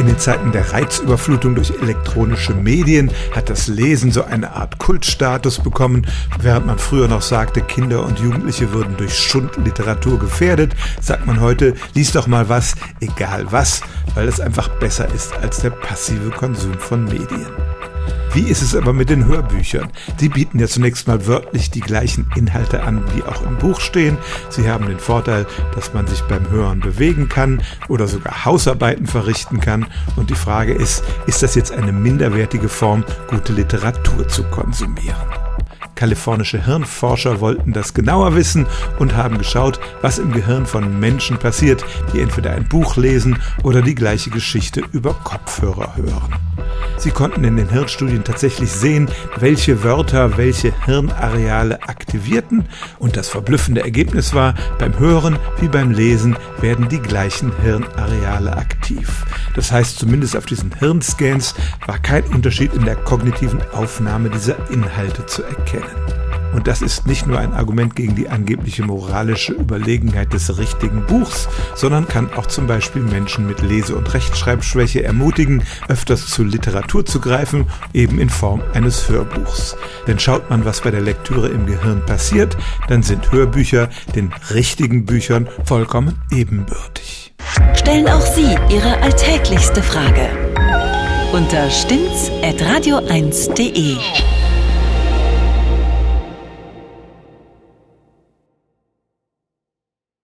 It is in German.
In den Zeiten der Reizüberflutung durch elektronische Medien hat das Lesen so eine Art Kultstatus bekommen. Während man früher noch sagte, Kinder und Jugendliche würden durch Schundliteratur gefährdet, sagt man heute, lies doch mal was, egal was, weil es einfach besser ist als der passive Konsum von Medien. Wie ist es aber mit den Hörbüchern? Die bieten ja zunächst mal wörtlich die gleichen Inhalte an, die auch im Buch stehen. Sie haben den Vorteil, dass man sich beim Hören bewegen kann oder sogar Hausarbeiten verrichten kann. Und die Frage ist, ist das jetzt eine minderwertige Form, gute Literatur zu konsumieren? Kalifornische Hirnforscher wollten das genauer wissen und haben geschaut, was im Gehirn von Menschen passiert, die entweder ein Buch lesen oder die gleiche Geschichte über Kopfhörer hören. Sie konnten in den Hirnstudien tatsächlich sehen, welche Wörter welche Hirnareale aktivierten und das verblüffende Ergebnis war, beim Hören wie beim Lesen werden die gleichen Hirnareale aktiv. Das heißt, zumindest auf diesen Hirnscans war kein Unterschied in der kognitiven Aufnahme dieser Inhalte zu erkennen. Und das ist nicht nur ein Argument gegen die angebliche moralische Überlegenheit des richtigen Buchs, sondern kann auch zum Beispiel Menschen mit Lese- und Rechtschreibschwäche ermutigen, öfters zu Literatur zu greifen, eben in Form eines Hörbuchs. Denn schaut man, was bei der Lektüre im Gehirn passiert, dann sind Hörbücher den richtigen Büchern vollkommen ebenbürtig. Stellen auch Sie Ihre alltäglichste Frage unter stimmtz.radio1.de.